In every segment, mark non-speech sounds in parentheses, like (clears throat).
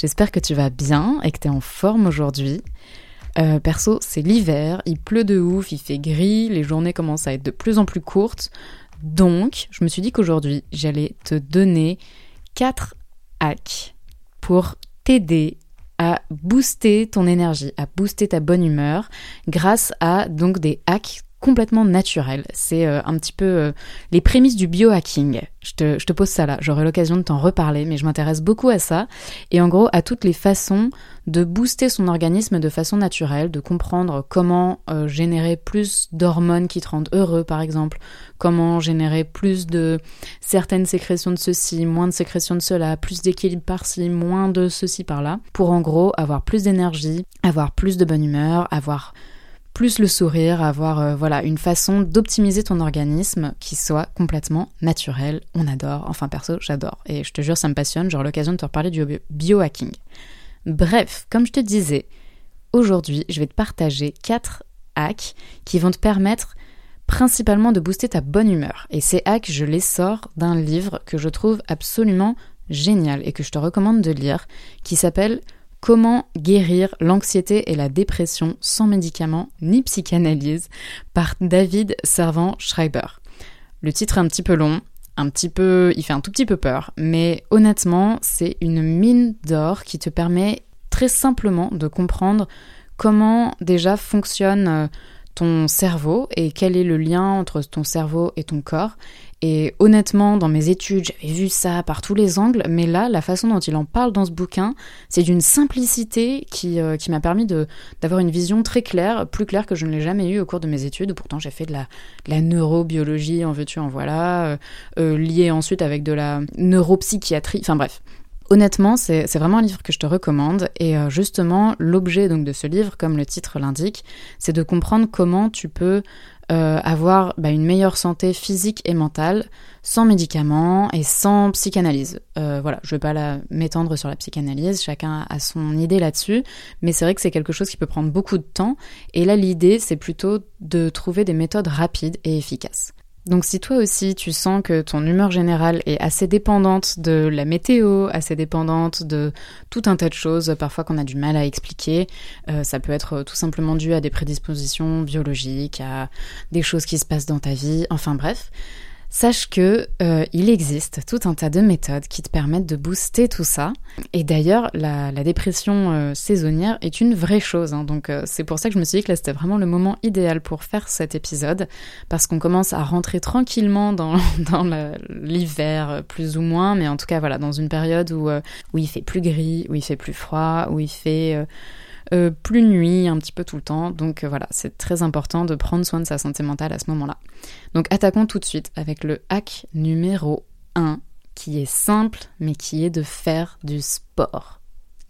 J'espère que tu vas bien et que tu es en forme aujourd'hui. Euh, perso, c'est l'hiver, il pleut de ouf, il fait gris, les journées commencent à être de plus en plus courtes. Donc, je me suis dit qu'aujourd'hui, j'allais te donner 4 hacks pour t'aider à booster ton énergie, à booster ta bonne humeur grâce à donc des hacks complètement naturel. C'est euh, un petit peu euh, les prémices du biohacking. Je te, pose ça là, j'aurai l'occasion de t'en reparler, mais je m'intéresse beaucoup à ça et en gros à toutes les façons de booster son organisme de façon naturelle, de comprendre comment euh, générer plus d'hormones qui te rendent heureux par exemple, comment générer plus de certaines sécrétions de ceci, moins de sécrétions de cela, plus d'équilibre par-ci, moins de ceci par-là, pour en gros avoir plus d'énergie, avoir plus de bonne humeur, avoir plus le sourire, avoir euh, voilà une façon d'optimiser ton organisme qui soit complètement naturel. On adore, enfin perso, j'adore. Et je te jure, ça me passionne. J'aurai l'occasion de te reparler du biohacking. Bref, comme je te disais, aujourd'hui, je vais te partager quatre hacks qui vont te permettre principalement de booster ta bonne humeur. Et ces hacks, je les sors d'un livre que je trouve absolument génial et que je te recommande de lire, qui s'appelle Comment guérir l'anxiété et la dépression sans médicaments ni psychanalyse par David Servant Schreiber. Le titre est un petit peu long, un petit peu, il fait un tout petit peu peur, mais honnêtement, c'est une mine d'or qui te permet très simplement de comprendre comment déjà fonctionne euh, ton cerveau et quel est le lien entre ton cerveau et ton corps et honnêtement, dans mes études, j'avais vu ça par tous les angles, mais là, la façon dont il en parle dans ce bouquin, c'est d'une simplicité qui, euh, m'a permis d'avoir une vision très claire, plus claire que je ne l'ai jamais eue au cours de mes études. Pourtant, j'ai fait de la, neurobiologie, en veux-tu, en voilà, euh, euh, liée ensuite avec de la neuropsychiatrie, enfin bref. Honnêtement, c'est vraiment un livre que je te recommande et justement l'objet de ce livre, comme le titre l'indique, c'est de comprendre comment tu peux euh, avoir bah, une meilleure santé physique et mentale sans médicaments et sans psychanalyse. Euh, voilà, je ne vais pas m'étendre sur la psychanalyse, chacun a son idée là-dessus, mais c'est vrai que c'est quelque chose qui peut prendre beaucoup de temps. Et là, l'idée, c'est plutôt de trouver des méthodes rapides et efficaces. Donc si toi aussi tu sens que ton humeur générale est assez dépendante de la météo, assez dépendante de tout un tas de choses, parfois qu'on a du mal à expliquer, euh, ça peut être tout simplement dû à des prédispositions biologiques, à des choses qui se passent dans ta vie, enfin bref, Sache que euh, il existe tout un tas de méthodes qui te permettent de booster tout ça. Et d'ailleurs, la, dépression euh, saisonnière est une vraie chose. Hein. donc euh, c'est pour ça que je me suis dit que là c'était vraiment le moment idéal pour faire cet épisode, parce qu'on commence à rentrer tranquillement dans, (laughs) dans l'hiver plus ou moins, mais en tout cas voilà, dans une période où, où il fait plus gris, où il fait plus froid, où il fait euh, plus nuit un petit peu tout le temps. Donc euh, voilà, c'est très important de prendre soin de sa santé mentale à ce moment-là. Donc attaquons tout de suite avec le hack numéro 1 qui est simple mais qui est de faire du sport.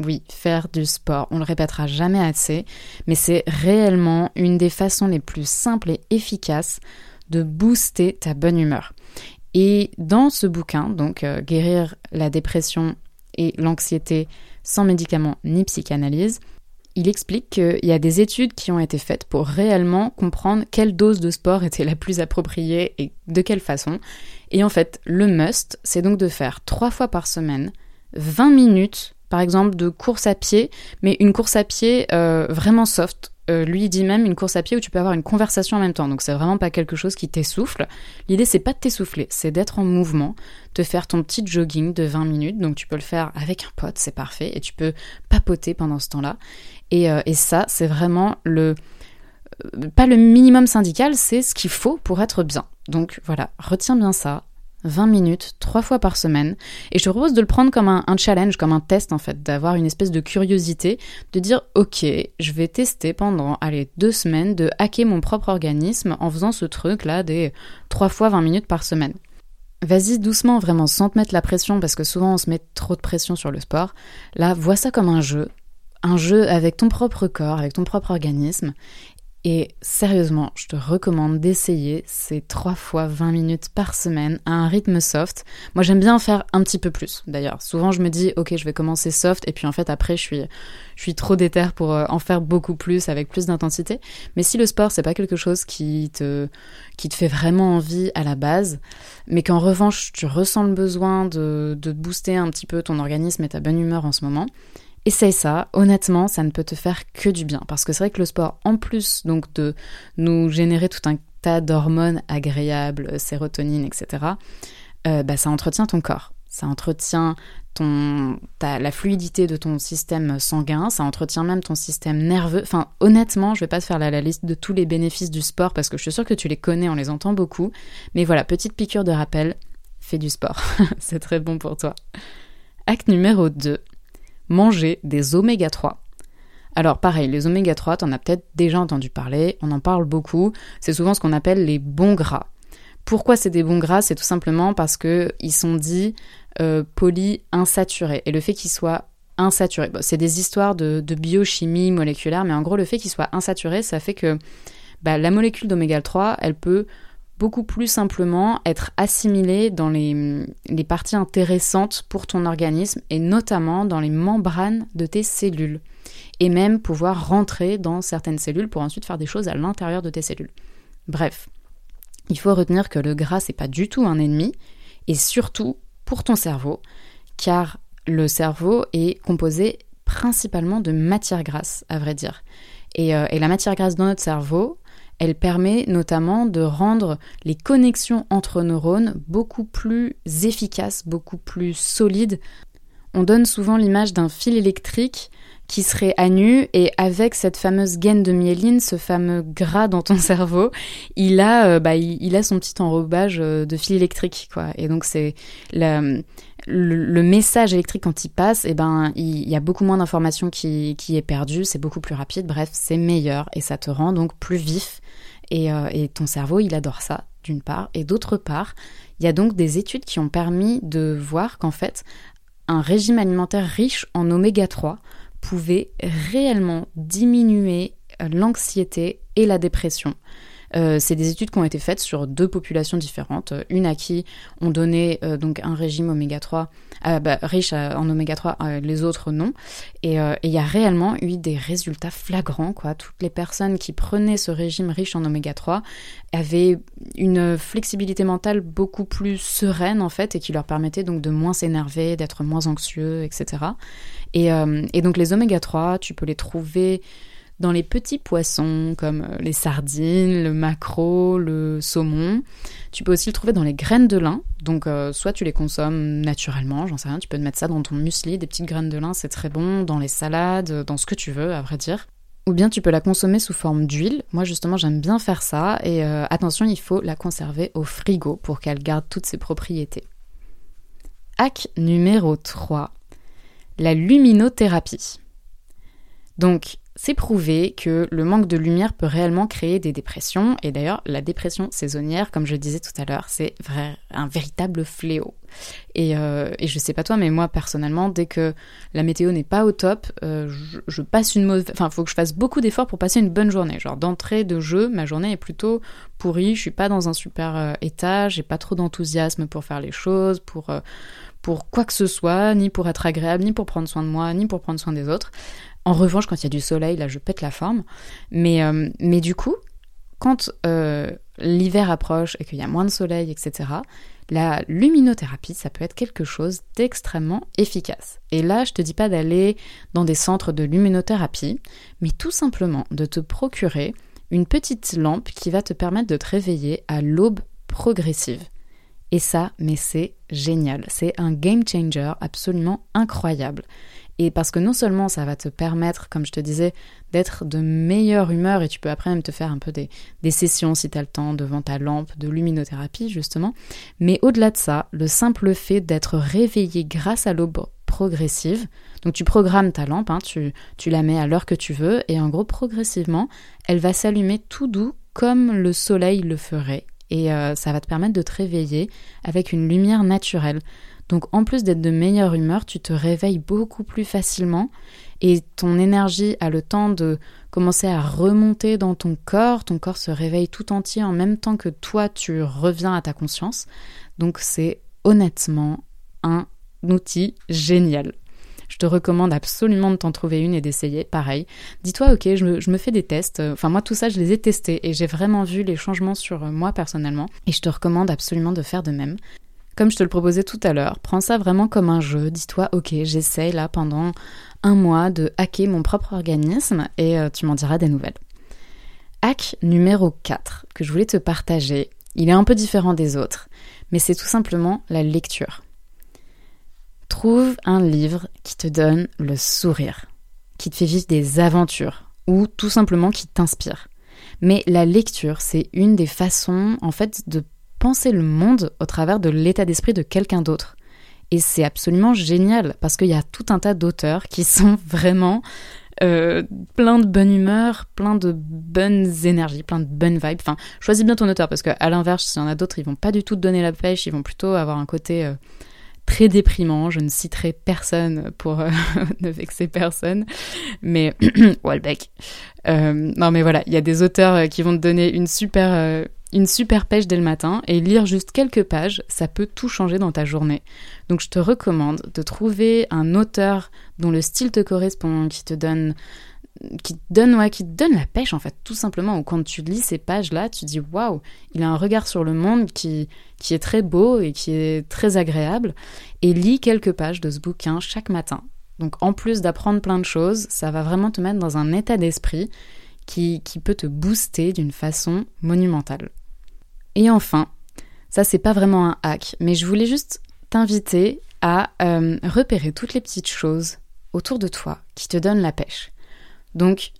Oui, faire du sport, on le répétera jamais assez, mais c'est réellement une des façons les plus simples et efficaces de booster ta bonne humeur. Et dans ce bouquin, donc euh, Guérir la dépression et l'anxiété sans médicaments ni psychanalyse, il explique qu'il y a des études qui ont été faites pour réellement comprendre quelle dose de sport était la plus appropriée et de quelle façon. Et en fait, le must, c'est donc de faire trois fois par semaine 20 minutes, par exemple, de course à pied, mais une course à pied euh, vraiment soft. Euh, lui dit même une course à pied où tu peux avoir une conversation en même temps. Donc c'est vraiment pas quelque chose qui t'essouffle. L'idée c'est pas de t'essouffler, c'est d'être en mouvement, de faire ton petit jogging de 20 minutes. Donc tu peux le faire avec un pote, c'est parfait, et tu peux papoter pendant ce temps-là. Euh, et, ça, c'est vraiment le pas le minimum syndical, c'est ce qu'il faut pour être bien. Donc voilà, retiens bien ça. 20 minutes, trois fois par semaine. Et je te propose de le prendre comme un, challenge, comme un test en fait, d'avoir une espèce de curiosité, de dire ok, je vais tester pendant, allez, deux semaines de hacker mon propre organisme en faisant ce truc là des trois fois 20 minutes par semaine. Vas-y doucement, vraiment, sans te mettre la pression, parce que souvent on se met trop de pression sur le sport. Là, vois ça comme un jeu, un jeu avec ton propre corps, avec ton propre organisme, et sérieusement, je te recommande d'essayer ces 3 fois 20 minutes par semaine à un rythme soft. Moi j'aime bien en faire un petit peu plus d'ailleurs. Souvent je me dis ok je vais commencer soft et puis en fait après je suis, je suis trop déter pour euh, en faire beaucoup plus avec plus d'intensité. Mais si le sport c'est pas quelque chose qui te, qui te fait vraiment envie à la base, mais qu'en revanche tu ressens le besoin de, de booster un petit peu ton organisme et ta bonne humeur en ce moment, Essaye ça, honnêtement, ça ne peut te faire que du bien. Parce que c'est vrai que le sport, en plus donc de nous générer tout un tas d'hormones agréables, sérotonine, etc., euh, bah, ça entretient ton corps. Ça entretient ton, la fluidité de ton système sanguin, ça entretient même ton système nerveux. Enfin, honnêtement, je vais pas te faire la, la, liste de tous les bénéfices du sport parce que je suis sûre que tu les connais, on les entend beaucoup. Mais voilà, petite piqûre de rappel, fais du sport. (laughs) c'est très bon pour toi. Acte numéro 2, manger des oméga 3. Alors pareil, les oméga 3, t'en as peut-être déjà entendu parler, on en parle beaucoup, c'est souvent ce qu'on appelle les bons gras. Pourquoi c'est des bons gras? C'est tout simplement parce que ils sont dits euh, polyinsaturés. Et le fait qu'ils soient insaturés, c'est des histoires de, biochimie moléculaire, mais en gros le fait qu'ils soient insaturés, ça fait que bah, la molécule d'oméga 3, elle peut beaucoup plus simplement être assimilé dans les, parties intéressantes pour ton organisme et notamment dans les membranes de tes cellules et même pouvoir rentrer dans certaines cellules pour ensuite faire des choses à l'intérieur de tes cellules. Bref, il faut retenir que le gras c'est pas du tout un ennemi et surtout pour ton cerveau car le cerveau est composé principalement de matière grasse à vrai dire. Et, euh, et la matière grasse dans notre cerveau, elle permet notamment de rendre les connexions entre neurones beaucoup plus efficaces, beaucoup plus solides. On donne souvent l'image d'un fil électrique qui serait à nu et avec cette fameuse gaine de myéline, ce fameux gras dans ton (laughs) cerveau, il a, euh, bah, il, a son petit enrobage euh, de fil électrique, quoi. Et donc c'est le, message électrique quand il passe, et eh ben il, y a beaucoup moins d'informations qui, qui est perdue, c'est beaucoup plus rapide. Bref, c'est meilleur et ça te rend donc plus vif. Et, euh, et ton cerveau, il adore ça d'une part, et d'autre part, il y a donc des études qui ont permis de voir qu'en fait, un régime alimentaire riche en oméga 3 pouvait réellement diminuer euh, l'anxiété et la dépression. Euh, c'est des études qui ont été faites sur deux populations différentes. Une à qui on donnait euh, donc un régime oméga 3 bah, riche en oméga 3, les autres non. Et il y a réellement eu des résultats flagrants. Quoi. Toutes les personnes qui prenaient ce régime riche en oméga 3 avaient une flexibilité mentale beaucoup plus sereine en fait et qui leur permettait donc de moins s'énerver, d'être moins anxieux, etc. Et, euh, et donc les oméga 3, tu peux les trouver dans les petits poissons comme euh, les sardines, le maquereau, le saumon. Tu peux aussi le trouver dans les graines de lin. Donc euh, soit tu les consommes naturellement, j'en sais rien, tu peux te mettre ça dans ton muesli, des petites graines de lin, c'est très bon, dans les salades, dans ce que tu veux à vrai dire. Ou bien tu peux la consommer sous forme d'huile. Moi justement j'aime bien faire ça et attention il faut la conserver au frigo pour qu'elle garde toutes ses propriétés. Hack numéro 3 la luminothérapie. Donc, c'est prouvé que le manque de lumière peut réellement créer des dépressions. Et d'ailleurs, la dépression saisonnière, comme je disais tout à l'heure, c'est un véritable fléau. Et, euh, je sais pas toi, mais moi personnellement, dès que la météo n'est pas au top, euh, je, passe une mauvaise. Enfin, il faut que je fasse beaucoup d'efforts pour passer une bonne journée. Genre d'entrée de jeu, ma journée est plutôt pourrie. Je suis pas dans un super euh, état. J'ai pas trop d'enthousiasme pour faire les choses, pour pour quoi que ce soit, ni pour être agréable, ni pour prendre soin de moi, ni pour prendre soin des autres. En revanche, quand il y a du soleil, là, je pète la forme. Mais, euh, mais du coup, quand euh, l'hiver approche et qu'il y a moins de soleil, etc., la luminothérapie, ça peut être quelque chose d'extrêmement efficace. Et là, je te dis pas d'aller dans des centres de luminothérapie, mais tout simplement de te procurer une petite lampe qui va te permettre de te réveiller à l'aube progressive. Et ça, mais c'est génial. C'est un game changer absolument incroyable. Et parce que non seulement ça va te permettre, comme je te disais, d'être de meilleure humeur et tu peux après même te faire un peu des, sessions si tu as le temps devant ta lampe de luminothérapie justement, mais au-delà de ça, le simple fait d'être réveillé grâce à l'aube progressive, donc tu programmes ta lampe, hein, tu la mets à l'heure que tu veux et en gros progressivement, elle va s'allumer tout doux comme le soleil le ferait et euh, ça va te permettre de te réveiller avec une lumière naturelle. Donc en plus d'être de meilleure humeur, tu te réveilles beaucoup plus facilement et ton énergie a le temps de commencer à remonter dans ton corps, ton corps se réveille tout entier en même temps que toi tu reviens à ta conscience. Donc c'est honnêtement un outil génial. Je te recommande absolument de t'en trouver une et d'essayer. Pareil. Dis-toi, ok, je me, fais des tests. Enfin, moi, tout ça, je les ai testés et j'ai vraiment vu les changements sur moi personnellement. Et je te recommande absolument de faire de même. Comme je te le proposais tout à l'heure, prends ça vraiment comme un jeu. Dis-toi, ok, j'essaye là pendant un mois de hacker mon propre organisme et euh, tu m'en diras des nouvelles. Hack numéro 4 que je voulais te partager, il est un peu différent des autres, mais c'est tout simplement la lecture. Trouve un livre qui te donne le sourire, qui te fait vivre des aventures ou tout simplement qui t'inspire. Mais la lecture, c'est une des façons en fait de penser le monde au travers de l'état d'esprit de quelqu'un d'autre. Et c'est absolument génial parce qu'il y a tout un tas d'auteurs qui sont (laughs) vraiment euh, plein de bonne humeur, plein de bonnes énergies, plein de bonnes vibes. Enfin, choisis bien ton auteur parce qu'à l'inverse, s'il y en a d'autres, ils vont pas du tout te donner la pêche, ils vont plutôt avoir un côté euh, très déprimant. Je ne citerai personne pour euh, (laughs) ne vexer personne, mais (clears throat) Walbeck. Euh, non, mais voilà, il y a des auteurs euh, qui vont te donner une super, une super pêche dès le matin et lire juste quelques pages, ça peut tout changer dans ta journée. Donc, je te recommande de trouver un auteur dont le style te correspond, qui te donne qui te donne qui donne la pêche en fait tout simplement. Quand tu lis ces pages là tu dis waouh il a un regard sur le monde qui qui est très beau et qui est très agréable et lis quelques pages de ce bouquin chaque matin. Donc en plus d'apprendre plein de choses ça va vraiment te mettre dans un état d'esprit qui, qui peut te booster d'une façon monumentale. Et enfin ça c'est pas vraiment un hack mais je voulais juste t'inviter à euh, repérer toutes les petites choses autour de toi qui te donnent la pêche donc,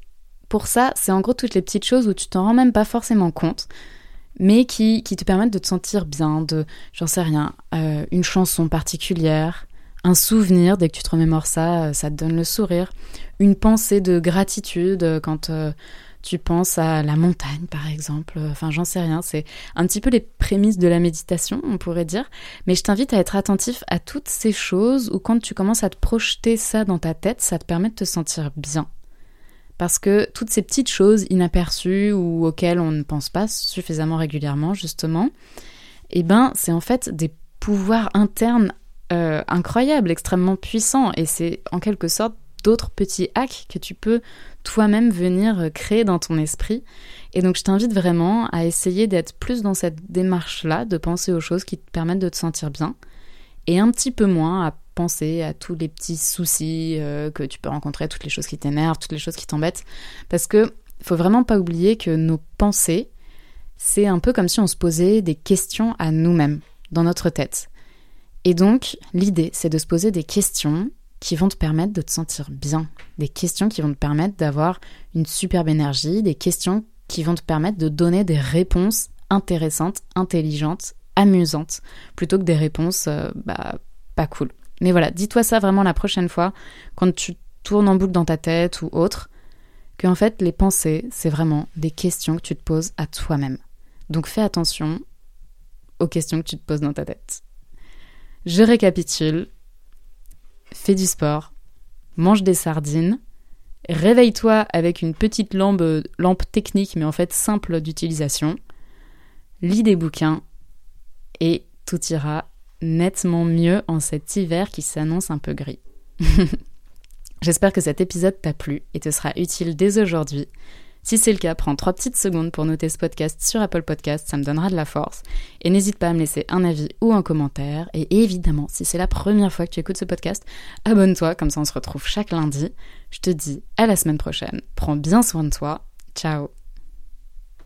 pour ça, c'est en gros toutes les petites choses où tu t'en rends même pas forcément compte, mais qui, qui te permettent de te sentir bien, de, j'en sais rien, euh, une chanson particulière, un souvenir, dès que tu te remémores ça, euh, ça te donne le sourire, une pensée de gratitude euh, quand tu penses à la montagne par exemple, enfin j'en sais rien, c'est un petit peu les prémices de la méditation, on pourrait dire, mais je t'invite à être attentif à toutes ces choses où quand tu commences à te projeter ça dans ta tête, ça te permet de te sentir bien parce que toutes ces petites choses inaperçues ou auxquelles on ne pense pas suffisamment régulièrement, justement, eh ben, c'est en fait des pouvoirs internes euh, incroyables, extrêmement puissants, et c'est en quelque sorte d'autres petits hacks que tu peux toi-même venir créer dans ton esprit. Et donc je t'invite vraiment à essayer d'être plus dans cette démarche-là, de penser aux choses qui te permettent de te sentir bien, et un petit peu moins à penser à tous les petits soucis euh, que tu peux rencontrer, toutes les choses qui t'énervent, toutes les choses qui t'embêtent. Parce que faut vraiment pas oublier que nos pensées, c'est un peu comme si on se posait des questions à nous-mêmes, dans notre tête. Et donc, l'idée, c'est de se poser des questions qui vont te permettre de te sentir bien, des questions qui vont te permettre d'avoir une superbe énergie, des questions qui vont te permettre de donner des réponses intéressantes, intelligentes, amusantes, plutôt que des réponses euh, bah, pas cool. Mais voilà, dis-toi ça vraiment la prochaine fois, quand tu tournes en boucle dans ta tête ou autre, que en fait les pensées, c'est vraiment des questions que tu te poses à toi-même. Donc fais attention aux questions que tu te poses dans ta tête. Je récapitule. Fais du sport, mange des sardines, réveille-toi avec une petite lampe, lampe technique mais en fait simple d'utilisation, lis des bouquins et tout ira nettement mieux en cet hiver qui s'annonce un peu gris. (laughs) J'espère que cet épisode t'a plu et te sera utile dès aujourd'hui. Si c'est le cas, prends trois petites secondes pour noter ce podcast sur Apple Podcast, ça me donnera de la force. Et n'hésite pas à me laisser un avis ou un commentaire. Et évidemment, si c'est la première fois que tu écoutes ce podcast, abonne-toi, comme ça on se retrouve chaque lundi. Je te dis à la semaine prochaine. Prends bien soin de toi. Ciao